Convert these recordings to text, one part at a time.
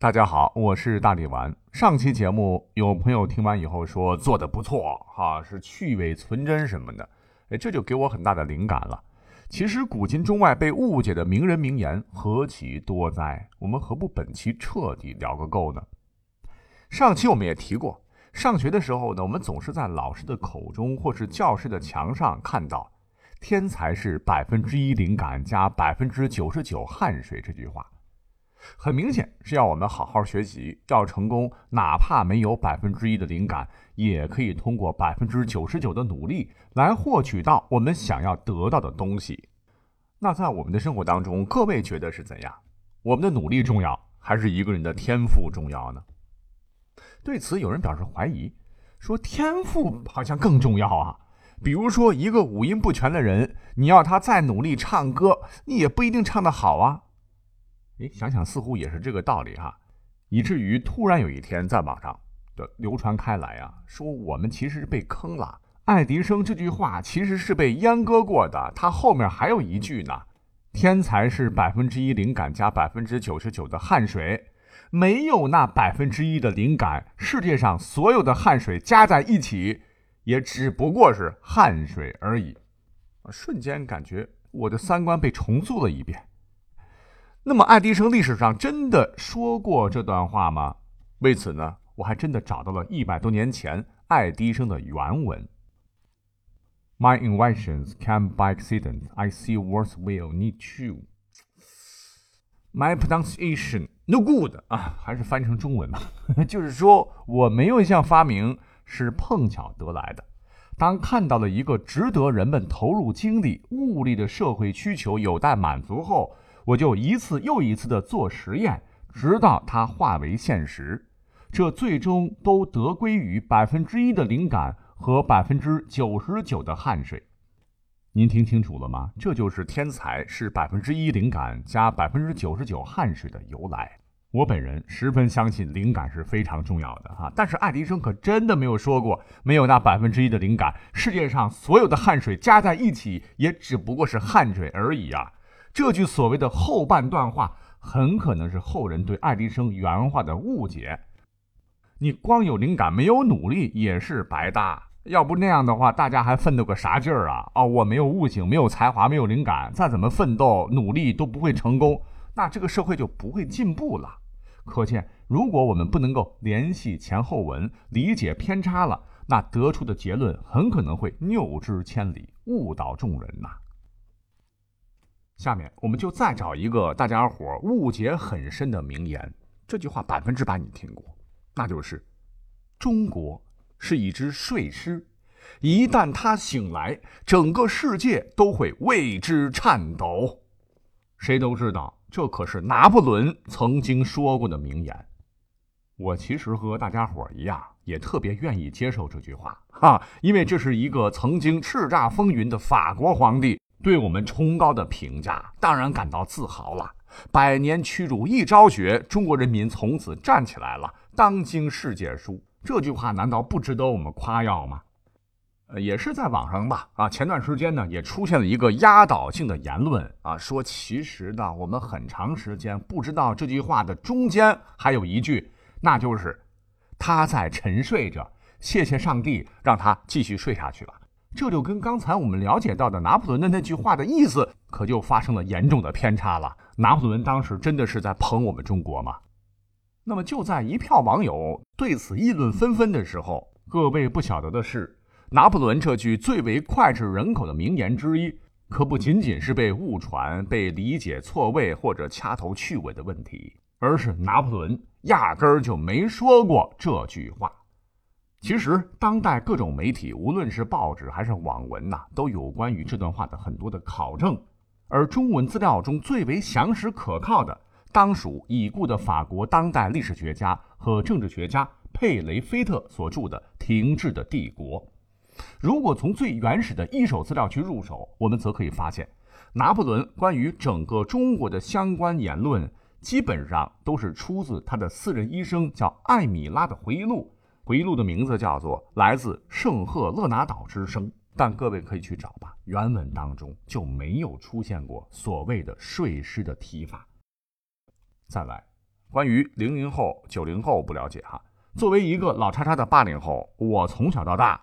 大家好，我是大力丸。上期节目有朋友听完以后说做的不错，哈，是去伪存真什么的，哎，这就给我很大的灵感了。其实古今中外被误解的名人名言何其多哉，我们何不本期彻底聊个够呢？上期我们也提过，上学的时候呢，我们总是在老师的口中或是教室的墙上看到“天才是百分之一灵感加百分之九十九汗水”这句话。很明显是要我们好好学习，要成功，哪怕没有百分之一的灵感，也可以通过百分之九十九的努力来获取到我们想要得到的东西。那在我们的生活当中，各位觉得是怎样？我们的努力重要，还是一个人的天赋重要呢？对此，有人表示怀疑，说天赋好像更重要啊。比如说，一个五音不全的人，你要他再努力唱歌，你也不一定唱得好啊。哎，想想似乎也是这个道理哈，以至于突然有一天在网上的流传开来啊，说我们其实是被坑了。爱迪生这句话其实是被阉割过的，他后面还有一句呢：天才是百分之一灵感加百分之九十九的汗水，没有那百分之一的灵感，世界上所有的汗水加在一起，也只不过是汗水而已。瞬间感觉我的三观被重塑了一遍。那么，爱迪生历史上真的说过这段话吗？为此呢，我还真的找到了一百多年前爱迪生的原文。My inventions came by accident. I see words will need to. My pronunciation no good 啊，还是翻成中文吧。就是说我没有一项发明是碰巧得来的。当看到了一个值得人们投入精力、物力的社会需求有待满足后。我就一次又一次的做实验，直到它化为现实。这最终都得归于百分之一的灵感和百分之九十九的汗水。您听清楚了吗？这就是天才是百分之一灵感加百分之九十九汗水的由来。我本人十分相信灵感是非常重要的哈，但是爱迪生可真的没有说过没有那百分之一的灵感，世界上所有的汗水加在一起也只不过是汗水而已啊。这句所谓的后半段话，很可能是后人对爱迪生原话的误解。你光有灵感没有努力也是白搭。要不那样的话，大家还奋斗个啥劲儿啊？哦，我没有悟性，没有才华，没有灵感，再怎么奋斗努力都不会成功，那这个社会就不会进步了。可见，如果我们不能够联系前后文，理解偏差了，那得出的结论很可能会谬之千里，误导众人呐。下面我们就再找一个大家伙误解很深的名言，这句话百分之百你听过，那就是“中国是一只睡狮，一旦它醒来，整个世界都会为之颤抖。”谁都知道，这可是拿破仑曾经说过的名言。我其实和大家伙一样，也特别愿意接受这句话哈，因为这是一个曾经叱咤风云的法国皇帝。对我们崇高的评价，当然感到自豪了。百年屈辱一朝雪，中国人民从此站起来了，当今世界书。这句话难道不值得我们夸耀吗？呃，也是在网上吧。啊，前段时间呢，也出现了一个压倒性的言论啊，说其实呢，我们很长时间不知道这句话的中间还有一句，那就是他在沉睡着，谢谢上帝让他继续睡下去了。这就跟刚才我们了解到的拿破仑的那句话的意思，可就发生了严重的偏差了。拿破仑当时真的是在捧我们中国吗？那么就在一票网友对此议论纷纷的时候，各位不晓得的是，拿破仑这句最为脍炙人口的名言之一，可不仅仅是被误传、被理解错位或者掐头去尾的问题，而是拿破仑压根儿就没说过这句话。其实，当代各种媒体，无论是报纸还是网文呐，都有关于这段话的很多的考证。而中文资料中最为详实可靠的，当属已故的法国当代历史学家和政治学家佩雷菲特所著的《停滞的帝国》。如果从最原始的一手资料去入手，我们则可以发现，拿破仑关于整个中国的相关言论，基本上都是出自他的私人医生叫艾米拉的回忆录。回忆录的名字叫做《来自圣赫勒拿岛之声》，但各位可以去找吧，原文当中就没有出现过所谓的睡狮的提法。再来，关于零零后、九零后不了解哈。作为一个老叉叉的八零后，我从小到大，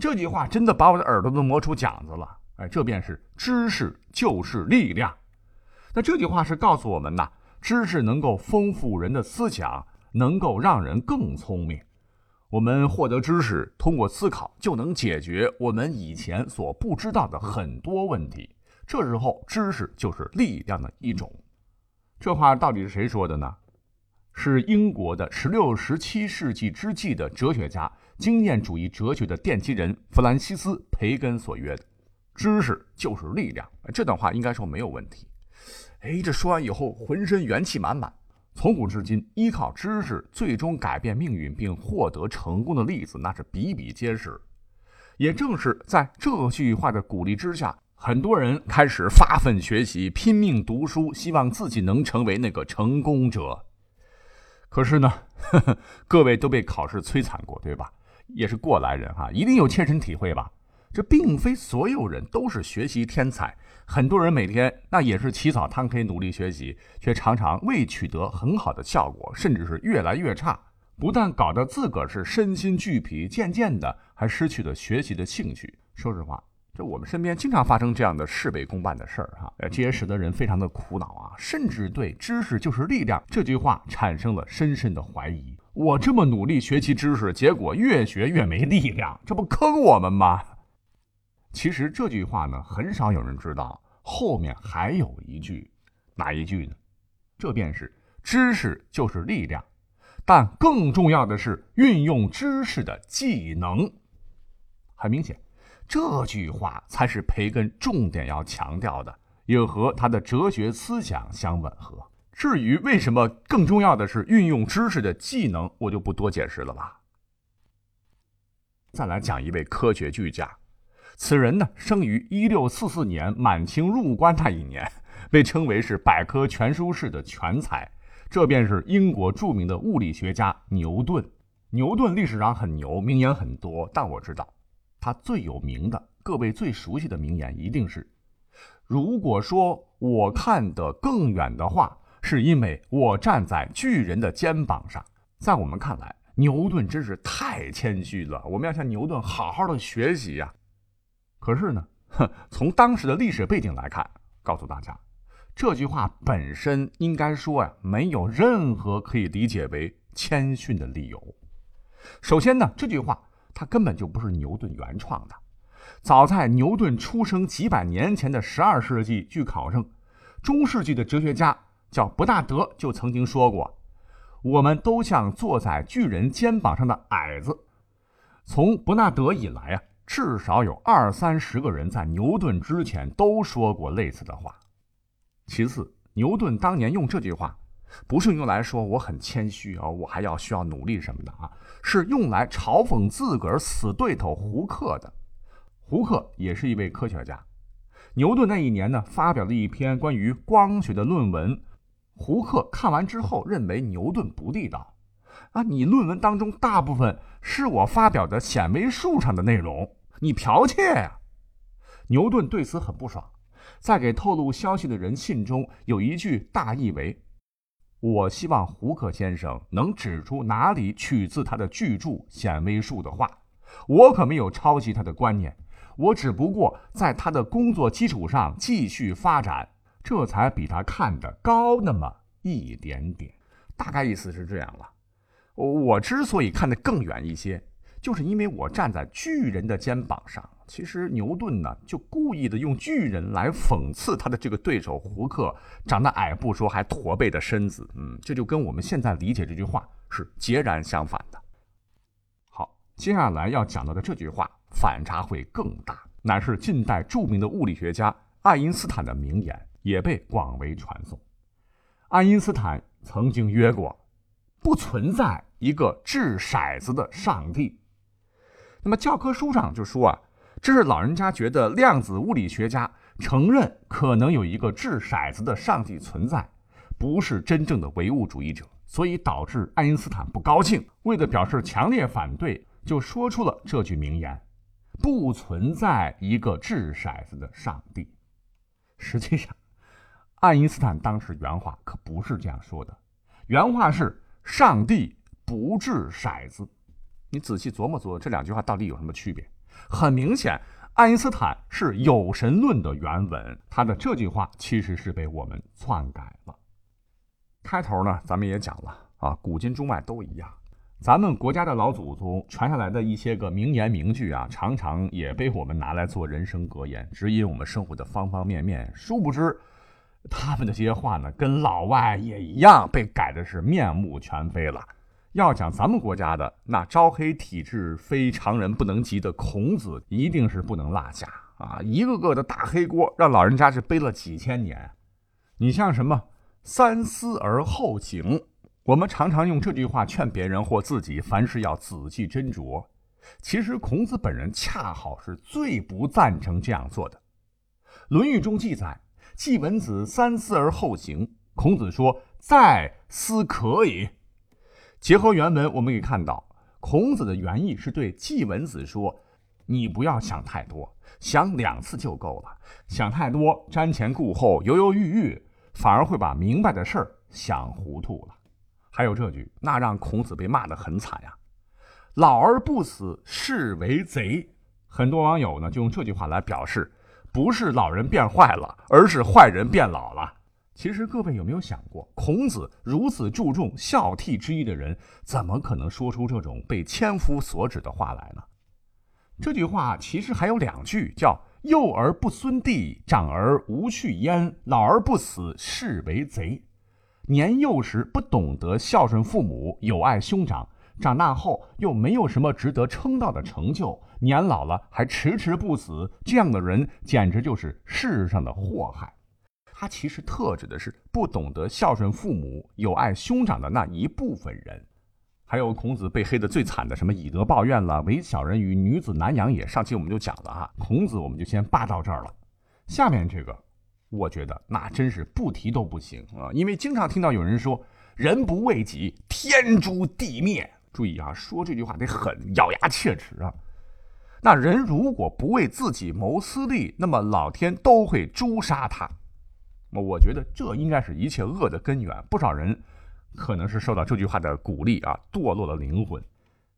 这句话真的把我的耳朵都磨出茧子了。哎，这便是知识就是力量。那这句话是告诉我们呐，知识能够丰富人的思想，能够让人更聪明。我们获得知识，通过思考就能解决我们以前所不知道的很多问题。这时候，知识就是力量的一种。这话到底是谁说的呢？是英国的十六、十七世纪之际的哲学家、经验主义哲学的奠基人弗兰西斯·培根所曰的：“知识就是力量。”这段话应该说没有问题。哎，这说完以后，浑身元气满满。从古至今，依靠知识最终改变命运并获得成功的例子，那是比比皆是。也正是在这句话的鼓励之下，很多人开始发奋学习，拼命读书，希望自己能成为那个成功者。可是呢，呵呵，各位都被考试摧残过，对吧？也是过来人哈，一定有切身体会吧？这并非所有人都是学习天才，很多人每天那也是起早贪黑努力学习，却常常未取得很好的效果，甚至是越来越差。不但搞得自个儿是身心俱疲，渐渐的还失去了学习的兴趣。说实话。这我们身边经常发生这样的事倍功半的事儿哈，这也使得人非常的苦恼啊，甚至对“知识就是力量”这句话产生了深深的怀疑。我这么努力学习知识，结果越学越没力量，这不坑我们吗？其实这句话呢，很少有人知道后面还有一句，哪一句呢？这便是“知识就是力量”，但更重要的是运用知识的技能。很明显。这句话才是培根重点要强调的，也和他的哲学思想相吻合。至于为什么更重要的是运用知识的技能，我就不多解释了吧。再来讲一位科学巨匠，此人呢生于一六四四年满清入关那一年，被称为是百科全书式的全才，这便是英国著名的物理学家牛顿。牛顿历史上很牛，名言很多，但我知道。他最有名的，各位最熟悉的名言一定是：“如果说我看得更远的话，是因为我站在巨人的肩膀上。”在我们看来，牛顿真是太谦虚了，我们要向牛顿好好的学习呀。可是呢，哼，从当时的历史背景来看，告诉大家，这句话本身应该说呀，没有任何可以理解为谦逊的理由。首先呢，这句话。它根本就不是牛顿原创的。早在牛顿出生几百年前的十二世纪，据考证，中世纪的哲学家叫伯纳德就曾经说过：“我们都像坐在巨人肩膀上的矮子。”从伯纳德以来啊，至少有二三十个人在牛顿之前都说过类似的话。其次，牛顿当年用这句话。不是用来说我很谦虚啊，我还要需要努力什么的啊，是用来嘲讽自个儿死对头胡克的。胡克也是一位科学家。牛顿那一年呢，发表了一篇关于光学的论文。胡克看完之后认为牛顿不地道啊，你论文当中大部分是我发表的显微术上的内容，你剽窃呀！牛顿对此很不爽，在给透露消息的人信中有一句大意为。我希望胡克先生能指出哪里取自他的巨著《显微术》的话。我可没有抄袭他的观念，我只不过在他的工作基础上继续发展，这才比他看得高那么一点点。大概意思是这样了。我之所以看得更远一些，就是因为我站在巨人的肩膀上。其实牛顿呢，就故意的用巨人来讽刺他的这个对手胡克长得矮不说，还驼背的身子。嗯，这就跟我们现在理解这句话是截然相反的。好，接下来要讲到的这句话反差会更大，乃是近代著名的物理学家爱因斯坦的名言，也被广为传颂。爱因斯坦曾经曰过：“不存在一个掷骰子的上帝。”那么教科书上就说啊。这是老人家觉得量子物理学家承认可能有一个掷骰子的上帝存在，不是真正的唯物主义者，所以导致爱因斯坦不高兴。为了表示强烈反对，就说出了这句名言：“不存在一个掷骰子的上帝。”实际上，爱因斯坦当时原话可不是这样说的，原话是“上帝不掷骰子”。你仔细琢磨琢磨，这两句话到底有什么区别？很明显，爱因斯坦是有神论的原文，他的这句话其实是被我们篡改了。开头呢，咱们也讲了啊，古今中外都一样。咱们国家的老祖宗传下来的一些个名言名句啊，常常也被我们拿来做人生格言，指引我们生活的方方面面。殊不知，他们的这些话呢，跟老外也一样，被改的是面目全非了。要讲咱们国家的那招黑体质非常人不能及的孔子，一定是不能落下啊！一个个的大黑锅，让老人家是背了几千年。你像什么“三思而后行”，我们常常用这句话劝别人或自己，凡事要仔细斟酌。其实孔子本人恰好是最不赞成这样做的。《论语》中记载：“季文子三思而后行。”孔子说：“再思可以。”结合原文，我们可以看到，孔子的原意是对季文子说：“你不要想太多，想两次就够了。想太多，瞻前顾后，犹犹豫豫，反而会把明白的事儿想糊涂了。”还有这句，那让孔子被骂得很惨呀：“老而不死，是为贼。”很多网友呢就用这句话来表示，不是老人变坏了，而是坏人变老了。其实各位有没有想过，孔子如此注重孝悌之义的人，怎么可能说出这种被千夫所指的话来呢？这句话其实还有两句，叫“幼而不孙弟，长而无序焉，老而不死，是为贼”。年幼时不懂得孝顺父母、友爱兄长，长大后又没有什么值得称道的成就，年老了还迟迟不死，这样的人简直就是世上的祸害。他其实特指的是不懂得孝顺父母、友爱兄长的那一部分人，还有孔子被黑的最惨的什么以德报怨了、为小人与女子难养也。上期我们就讲了啊，孔子我们就先扒到这儿了。下面这个，我觉得那真是不提都不行啊，因为经常听到有人说“人不为己，天诛地灭”。注意啊，说这句话得狠，咬牙切齿啊。那人如果不为自己谋私利，那么老天都会诛杀他。我觉得这应该是一切恶的根源。不少人可能是受到这句话的鼓励啊，堕落了灵魂。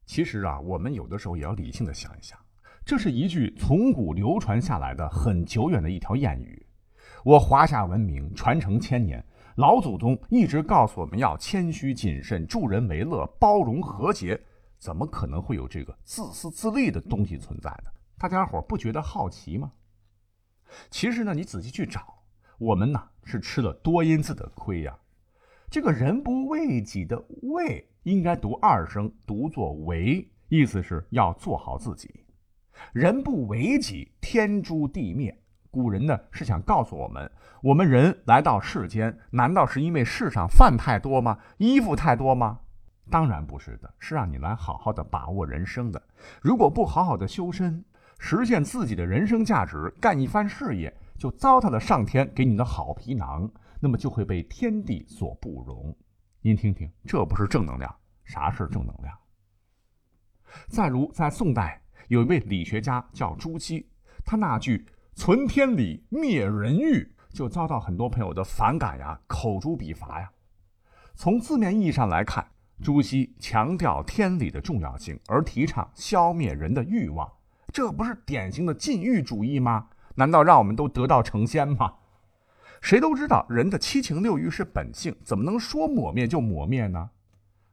其实啊，我们有的时候也要理性的想一想，这是一句从古流传下来的很久远的一条谚语。我华夏文明传承千年，老祖宗一直告诉我们要谦虚谨慎、助人为乐、包容和谐，怎么可能会有这个自私自利的东西存在呢？大家伙不觉得好奇吗？其实呢，你仔细去找。我们呢是吃了多音字的亏呀，这个人不为己的为应该读二声，读作为，意思是要做好自己。人不为己，天诛地灭。古人呢是想告诉我们，我们人来到世间，难道是因为世上饭太多吗？衣服太多吗？当然不是的，是让你来好好的把握人生的。如果不好好的修身，实现自己的人生价值，干一番事业。就糟蹋了上天给你的好皮囊，那么就会被天地所不容。您听听，这不是正能量？啥是正能量？再如，在宋代有一位理学家叫朱熹，他那句“存天理，灭人欲”就遭到很多朋友的反感呀，口诛笔伐呀。从字面意义上来看，朱熹强调天理的重要性，而提倡消灭人的欲望，这不是典型的禁欲主义吗？难道让我们都得道成仙吗？谁都知道人的七情六欲是本性，怎么能说抹灭就抹灭呢？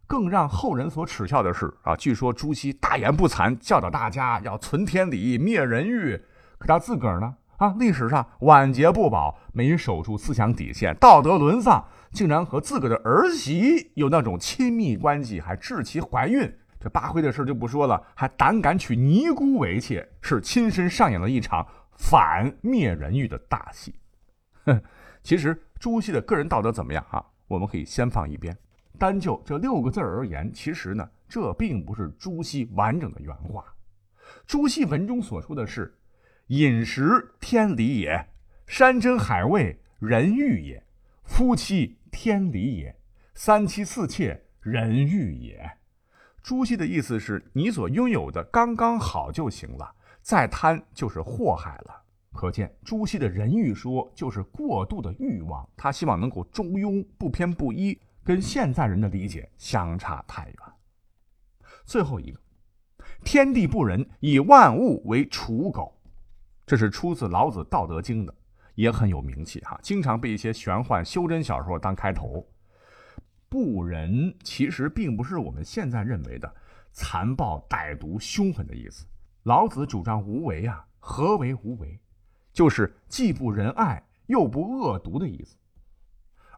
更让后人所耻笑的是啊，据说朱熹大言不惭，教导大家要存天理，灭人欲。可他自个儿呢？啊，历史上晚节不保，没守住思想底线，道德沦丧，竟然和自个儿的儿媳有那种亲密关系，还致其怀孕。这八辉的事就不说了，还胆敢娶尼姑为妾，是亲身上演了一场。反灭人欲的大戏，哼，其实朱熹的个人道德怎么样啊？我们可以先放一边，单就这六个字而言，其实呢，这并不是朱熹完整的原话。朱熹文中所说的是：“饮食天理也，山珍海味人欲也，夫妻天理也，三妻四妾人欲也。”朱熹的意思是你所拥有的刚刚好就行了。再贪就是祸害了。可见朱熹的人欲说就是过度的欲望，他希望能够中庸不偏不倚，跟现在人的理解相差太远。最后一个，天地不仁，以万物为刍狗，这是出自老子《道德经》的，也很有名气哈，经常被一些玄幻修真小说当开头。不仁其实并不是我们现在认为的残暴、歹毒、凶狠的意思。老子主张无为啊，何为无为？就是既不仁爱又不恶毒的意思。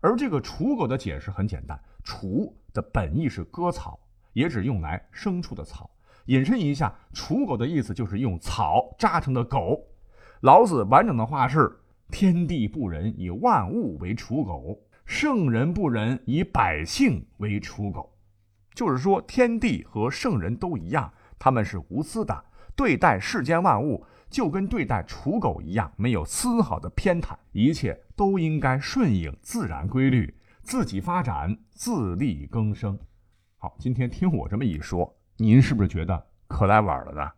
而这个刍狗的解释很简单，刍的本意是割草，也指用来牲畜的草。引申一下，刍狗的意思就是用草扎成的狗。老子完整的话是：天地不仁，以万物为刍狗。圣人不仁，以百姓为刍狗，就是说，天地和圣人都一样，他们是无私的，对待世间万物就跟对待刍狗一样，没有丝毫的偏袒，一切都应该顺应自然规律，自己发展，自力更生。好，今天听我这么一说，您是不是觉得可来晚了呢？